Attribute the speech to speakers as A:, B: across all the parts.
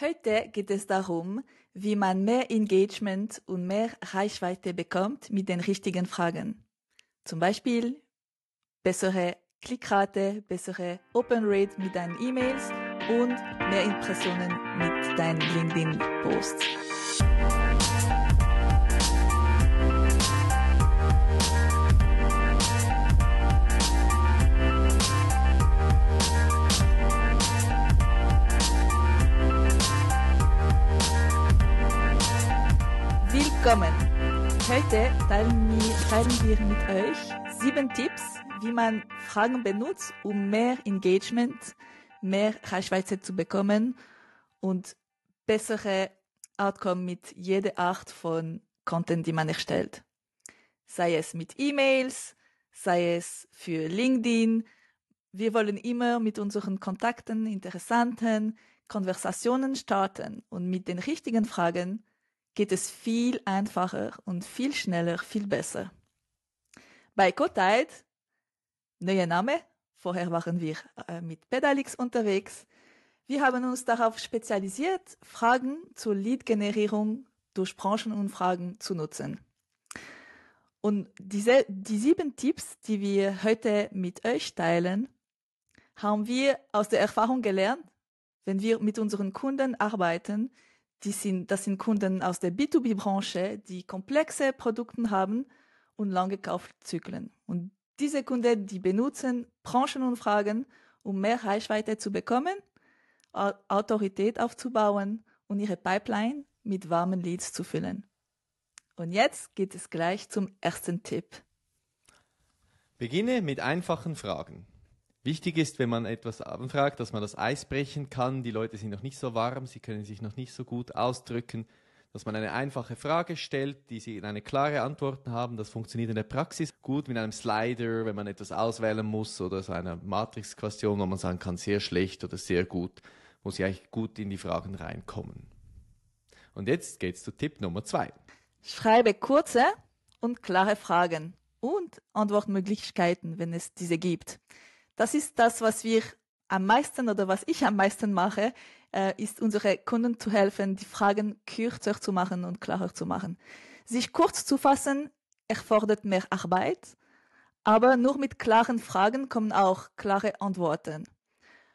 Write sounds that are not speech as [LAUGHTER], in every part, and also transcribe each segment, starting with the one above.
A: Heute geht es darum, wie man mehr Engagement und mehr Reichweite bekommt mit den richtigen Fragen. Zum Beispiel bessere Klickrate, bessere Open Rate mit deinen E-Mails und mehr Impressionen mit deinen LinkedIn-Posts. Willkommen! Heute teilen wir, mit euch sieben Tipps, wie man Fragen benutzt, um mehr Engagement, mehr Reichweite zu bekommen und bessere Outcome mit jeder Art von Content, die man erstellt. Sei es mit E-Mails, sei es für LinkedIn. Wir wollen immer mit unseren Kontakten, interessanten Konversationen starten und mit den richtigen Fragen geht es viel einfacher und viel schneller, viel besser. Bei Cotide, neuer Name, vorher waren wir äh, mit Pedalix unterwegs. Wir haben uns darauf spezialisiert, Fragen zur Lead-Generierung durch Branchenumfragen zu nutzen. Und diese, die sieben Tipps, die wir heute mit euch teilen, haben wir aus der Erfahrung gelernt, wenn wir mit unseren Kunden arbeiten, die sind, das sind Kunden aus der B2B-Branche, die komplexe Produkte haben und lange Kaufzyklen. Und diese Kunden, die benutzen Branchenumfragen, um mehr Reichweite zu bekommen, Autorität aufzubauen und ihre Pipeline mit warmen Leads zu füllen. Und jetzt geht es gleich zum ersten Tipp.
B: Beginne mit einfachen Fragen. Wichtig ist, wenn man etwas anfragt, dass man das Eis brechen kann. Die Leute sind noch nicht so warm, sie können sich noch nicht so gut ausdrücken. Dass man eine einfache Frage stellt, die sie eine klare Antwort haben. Das funktioniert in der Praxis gut mit einem Slider, wenn man etwas auswählen muss oder so einer Matrix-Question, wo man sagen kann, sehr schlecht oder sehr gut, muss ich eigentlich gut in die Fragen reinkommen. Und jetzt geht's zu Tipp Nummer zwei.
A: Schreibe kurze und klare Fragen und Antwortmöglichkeiten, wenn es diese gibt. Das ist das, was wir am meisten oder was ich am meisten mache, äh, ist unsere Kunden zu helfen, die Fragen kürzer zu machen und klarer zu machen. Sich kurz zu fassen erfordert mehr Arbeit, aber nur mit klaren Fragen kommen auch klare Antworten.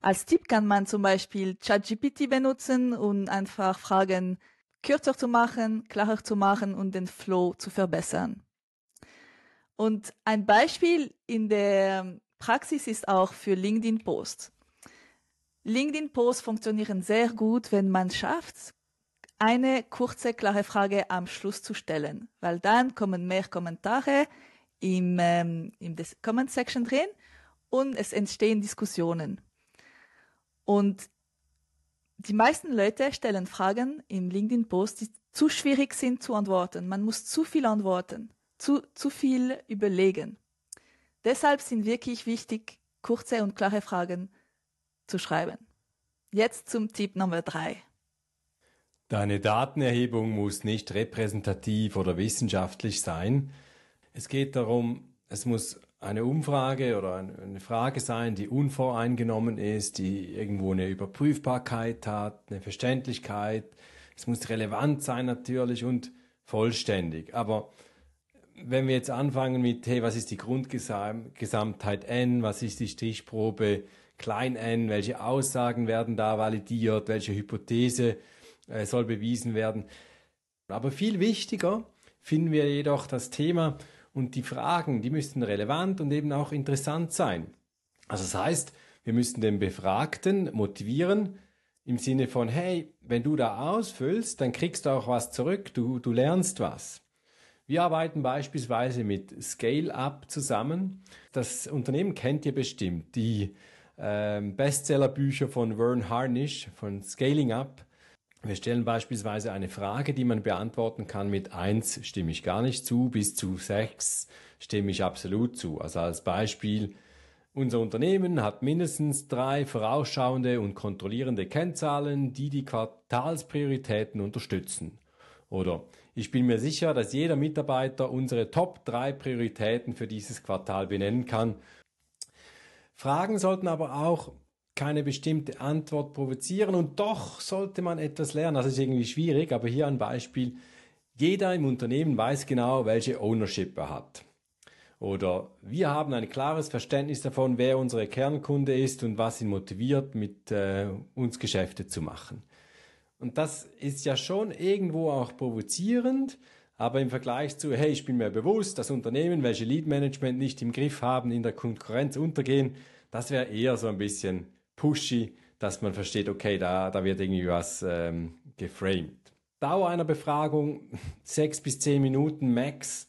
A: Als Tipp kann man zum Beispiel ChatGPT benutzen und einfach Fragen kürzer zu machen, klarer zu machen und den Flow zu verbessern. Und ein Beispiel in der Praxis ist auch für LinkedIn Post. LinkedIn Posts funktionieren sehr gut, wenn man schafft, eine kurze, klare Frage am Schluss zu stellen, weil dann kommen mehr Kommentare im, ähm, der Comment Section drin und es entstehen Diskussionen. Und die meisten Leute stellen Fragen im LinkedIn Post, die zu schwierig sind zu antworten. Man muss zu viel antworten, zu, zu viel überlegen. Deshalb sind wirklich wichtig, kurze und klare Fragen zu schreiben. Jetzt zum Tipp Nummer drei.
C: Deine Datenerhebung muss nicht repräsentativ oder wissenschaftlich sein. Es geht darum, es muss eine Umfrage oder eine Frage sein, die unvoreingenommen ist, die irgendwo eine Überprüfbarkeit hat, eine Verständlichkeit. Es muss relevant sein natürlich und vollständig. Aber wenn wir jetzt anfangen mit, hey, was ist die Grundgesamtheit n, was ist die Stichprobe klein n, welche Aussagen werden da validiert, welche Hypothese äh, soll bewiesen werden. Aber viel wichtiger finden wir jedoch das Thema und die Fragen, die müssten relevant und eben auch interessant sein. Also das heißt, wir müssten den Befragten motivieren im Sinne von, hey, wenn du da ausfüllst, dann kriegst du auch was zurück, du, du lernst was. Wir arbeiten beispielsweise mit Scale-Up zusammen. Das Unternehmen kennt ihr bestimmt. Die ähm, Bestsellerbücher von Vern Harnish von Scaling Up. Wir stellen beispielsweise eine Frage, die man beantworten kann mit eins stimme ich gar nicht zu, bis zu sechs stimme ich absolut zu. Also als Beispiel, unser Unternehmen hat mindestens drei vorausschauende und kontrollierende Kennzahlen, die die Quartalsprioritäten unterstützen. Oder ich bin mir sicher, dass jeder Mitarbeiter unsere Top 3 Prioritäten für dieses Quartal benennen kann. Fragen sollten aber auch keine bestimmte Antwort provozieren und doch sollte man etwas lernen. Das ist irgendwie schwierig, aber hier ein Beispiel. Jeder im Unternehmen weiß genau, welche Ownership er hat. Oder wir haben ein klares Verständnis davon, wer unsere Kernkunde ist und was ihn motiviert, mit äh, uns Geschäfte zu machen. Und das ist ja schon irgendwo auch provozierend, aber im Vergleich zu, hey, ich bin mir bewusst, dass Unternehmen, welche Lead Management nicht im Griff haben, in der Konkurrenz untergehen, das wäre eher so ein bisschen pushy, dass man versteht, okay, da, da wird irgendwie was ähm, geframed. Dauer einer Befragung [LAUGHS] sechs bis zehn Minuten max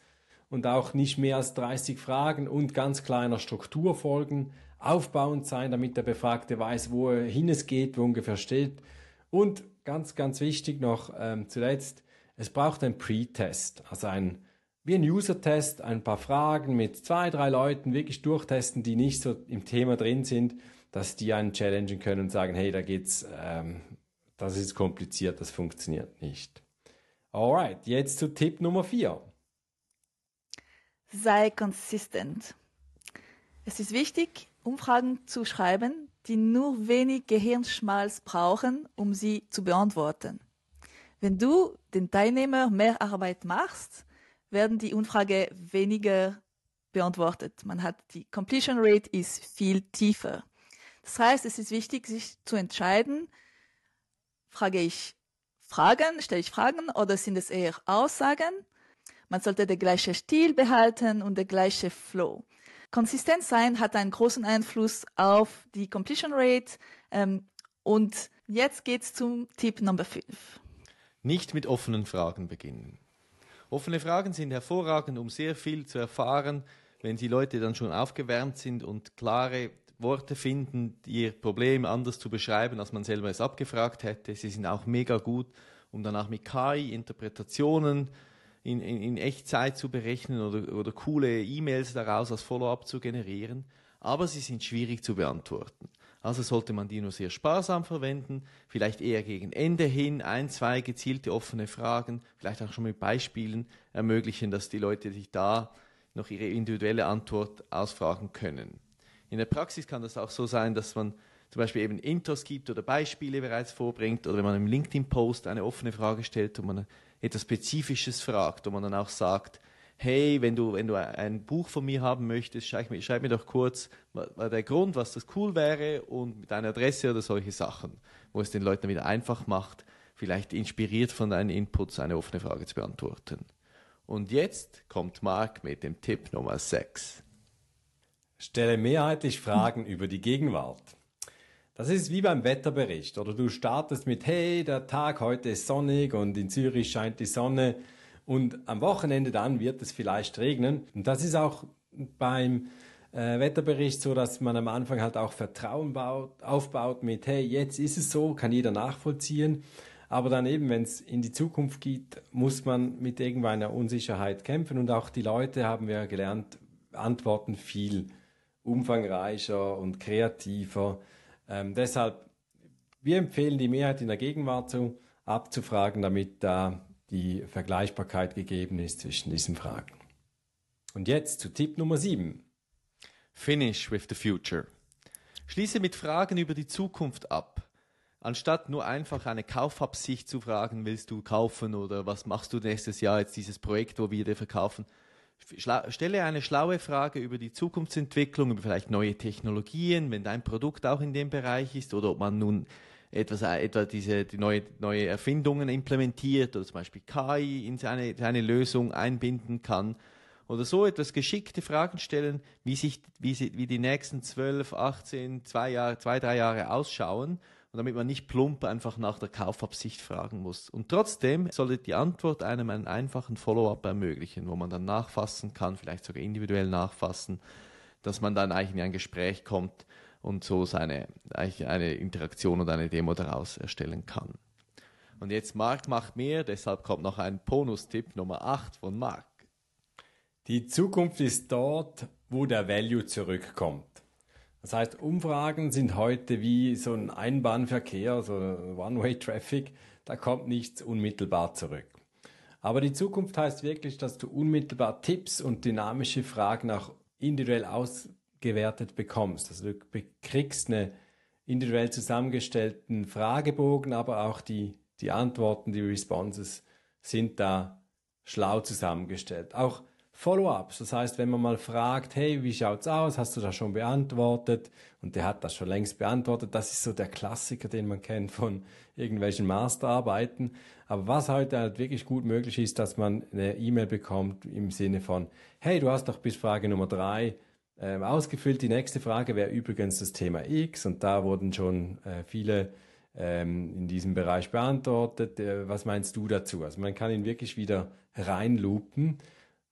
C: und auch nicht mehr als 30 Fragen und ganz kleiner Struktur folgen, aufbauend sein, damit der Befragte weiß, wohin es geht, wo ungefähr steht und ganz, ganz wichtig noch ähm, zuletzt, es braucht einen Pre-Test, also ein wie ein User-Test, ein paar Fragen mit zwei, drei Leuten wirklich durchtesten, die nicht so im Thema drin sind, dass die einen challengen können und sagen, hey, da geht's, ähm, das ist kompliziert, das funktioniert nicht. Alright, jetzt zu Tipp Nummer vier.
A: Sei konsistent. Es ist wichtig, Umfragen zu schreiben, die nur wenig Gehirnschmalz brauchen, um sie zu beantworten. Wenn du den Teilnehmer mehr Arbeit machst, werden die Umfrage weniger beantwortet. Man hat die Completion Rate ist viel tiefer. Das heißt, es ist wichtig, sich zu entscheiden, frage ich Fragen, stelle ich Fragen oder sind es eher Aussagen? Man sollte den gleichen Stil behalten und den gleichen Flow. Konsistent sein hat einen großen Einfluss auf die Completion Rate. Ähm, und jetzt geht's zum Tipp Nummer 5.
B: Nicht mit offenen Fragen beginnen. Offene Fragen sind hervorragend, um sehr viel zu erfahren, wenn die Leute dann schon aufgewärmt sind und klare Worte finden, ihr Problem anders zu beschreiben, als man selber es abgefragt hätte. Sie sind auch mega gut, um danach mit KI Interpretationen in, in, in Echtzeit zu berechnen oder, oder coole E-Mails daraus als Follow-up zu generieren, aber sie sind schwierig zu beantworten. Also sollte man die nur sehr sparsam verwenden, vielleicht eher gegen Ende hin ein, zwei gezielte offene Fragen, vielleicht auch schon mit Beispielen ermöglichen, dass die Leute sich da noch ihre individuelle Antwort ausfragen können. In der Praxis kann das auch so sein, dass man zum Beispiel eben Intros gibt oder Beispiele bereits vorbringt oder wenn man im LinkedIn-Post eine offene Frage stellt und man etwas Spezifisches fragt, wo man dann auch sagt, hey, wenn du, wenn du ein Buch von mir haben möchtest, schreib mir, schreib mir doch kurz der Grund, was das cool wäre und mit deiner Adresse oder solche Sachen, wo es den Leuten wieder einfach macht, vielleicht inspiriert von deinen Inputs eine offene Frage zu beantworten. Und jetzt kommt Marc mit dem Tipp Nummer 6.
C: Stelle mehrheitlich Fragen über die Gegenwart. Das ist wie beim Wetterbericht. Oder du startest mit, hey, der Tag heute ist sonnig und in Zürich scheint die Sonne und am Wochenende dann wird es vielleicht regnen. Und das ist auch beim äh, Wetterbericht so, dass man am Anfang halt auch Vertrauen baut, aufbaut mit, hey, jetzt ist es so, kann jeder nachvollziehen. Aber dann eben, wenn es in die Zukunft geht, muss man mit irgendeiner Unsicherheit kämpfen. Und auch die Leute, haben wir gelernt, antworten viel umfangreicher und kreativer. Ähm, deshalb, wir empfehlen die Mehrheit in der Gegenwart zu, abzufragen, damit da die Vergleichbarkeit gegeben ist zwischen diesen Fragen. Und jetzt zu Tipp Nummer 7.
B: Finish with the future. Schließe mit Fragen über die Zukunft ab. Anstatt nur einfach eine Kaufabsicht zu fragen, willst du kaufen oder was machst du nächstes Jahr jetzt dieses Projekt, wo wir dir verkaufen, stelle eine schlaue Frage über die Zukunftsentwicklung, über vielleicht neue Technologien, wenn dein Produkt auch in dem Bereich ist oder ob man nun etwas, äh, etwa diese die neue, neue Erfindungen implementiert oder zum Beispiel KI in seine, seine Lösung einbinden kann oder so etwas geschickte Fragen stellen, wie sich, wie, sie, wie die nächsten 12, 18, zwei Jahre, zwei, drei Jahre ausschauen und damit man nicht plump einfach nach der Kaufabsicht fragen muss. Und trotzdem sollte die Antwort einem einen einfachen Follow-up ermöglichen, wo man dann nachfassen kann, vielleicht sogar individuell nachfassen, dass man dann eigentlich in ein Gespräch kommt und so seine, eine Interaktion oder eine Demo daraus erstellen kann. Und jetzt Marc macht mehr, deshalb kommt noch ein Bonustipp Nummer 8 von Marc.
C: Die Zukunft ist dort, wo der Value zurückkommt. Das heißt, Umfragen sind heute wie so ein Einbahnverkehr, so One-Way-Traffic. Da kommt nichts unmittelbar zurück. Aber die Zukunft heißt wirklich, dass du unmittelbar Tipps und dynamische Fragen auch individuell ausgewertet bekommst. Also du kriegst eine individuell zusammengestellten Fragebogen, aber auch die, die Antworten, die Responses sind da schlau zusammengestellt. Auch Follow-ups. Das heißt, wenn man mal fragt, hey, wie schaut's aus? Hast du das schon beantwortet? Und der hat das schon längst beantwortet. Das ist so der Klassiker, den man kennt von irgendwelchen Masterarbeiten. Aber was heute halt wirklich gut möglich ist, dass man eine E-Mail bekommt im Sinne von, hey, du hast doch bis Frage Nummer drei ähm, ausgefüllt. Die nächste Frage wäre übrigens das Thema X und da wurden schon äh, viele ähm, in diesem Bereich beantwortet. Äh, was meinst du dazu? Also man kann ihn wirklich wieder reinloopen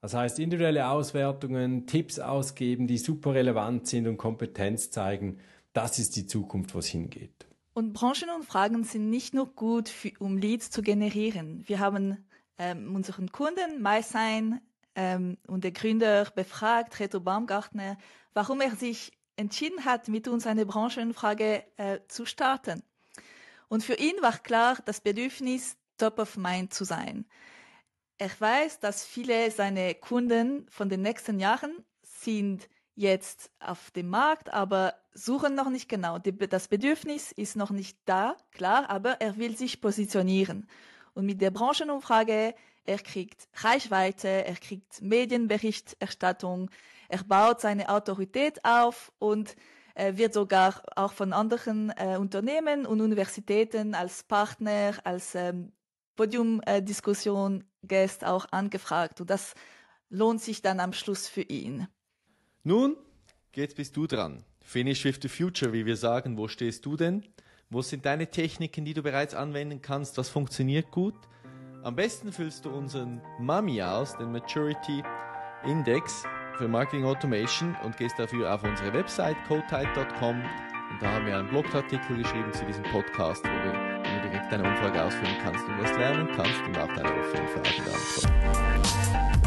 C: das heißt, individuelle Auswertungen, Tipps ausgeben, die super relevant sind und Kompetenz zeigen, das ist die Zukunft, wo es hingeht.
A: Und Branchenumfragen sind nicht nur gut, für, um Leads zu generieren. Wir haben ähm, unseren Kunden, MySign, ähm, und der Gründer befragt, Reto Baumgartner, warum er sich entschieden hat, mit uns eine Branchenumfrage äh, zu starten. Und für ihn war klar, das Bedürfnis, top of mind zu sein. Er weiß, dass viele seiner Kunden von den nächsten Jahren sind jetzt auf dem Markt, aber suchen noch nicht genau. Das Bedürfnis ist noch nicht da, klar, aber er will sich positionieren. Und mit der Branchenumfrage, er kriegt Reichweite, er kriegt Medienberichterstattung, er baut seine Autorität auf und wird sogar auch von anderen äh, Unternehmen und Universitäten als Partner, als ähm, Podiumdiskussion Gäste auch angefragt und das lohnt sich dann am Schluss für ihn.
B: Nun, jetzt bist du dran. Finish with the future, wie wir sagen. Wo stehst du denn? Wo sind deine Techniken, die du bereits anwenden kannst? Was funktioniert gut? Am besten füllst du unseren Mami aus, den Maturity Index für Marketing Automation und gehst dafür auf unsere Website codetight.com und da haben wir einen Blogartikel geschrieben zu diesem Podcast, wo wir direkt deine Umfrage ausfüllen kannst und was lernen kannst und auch deine offenen Fragen beantworten.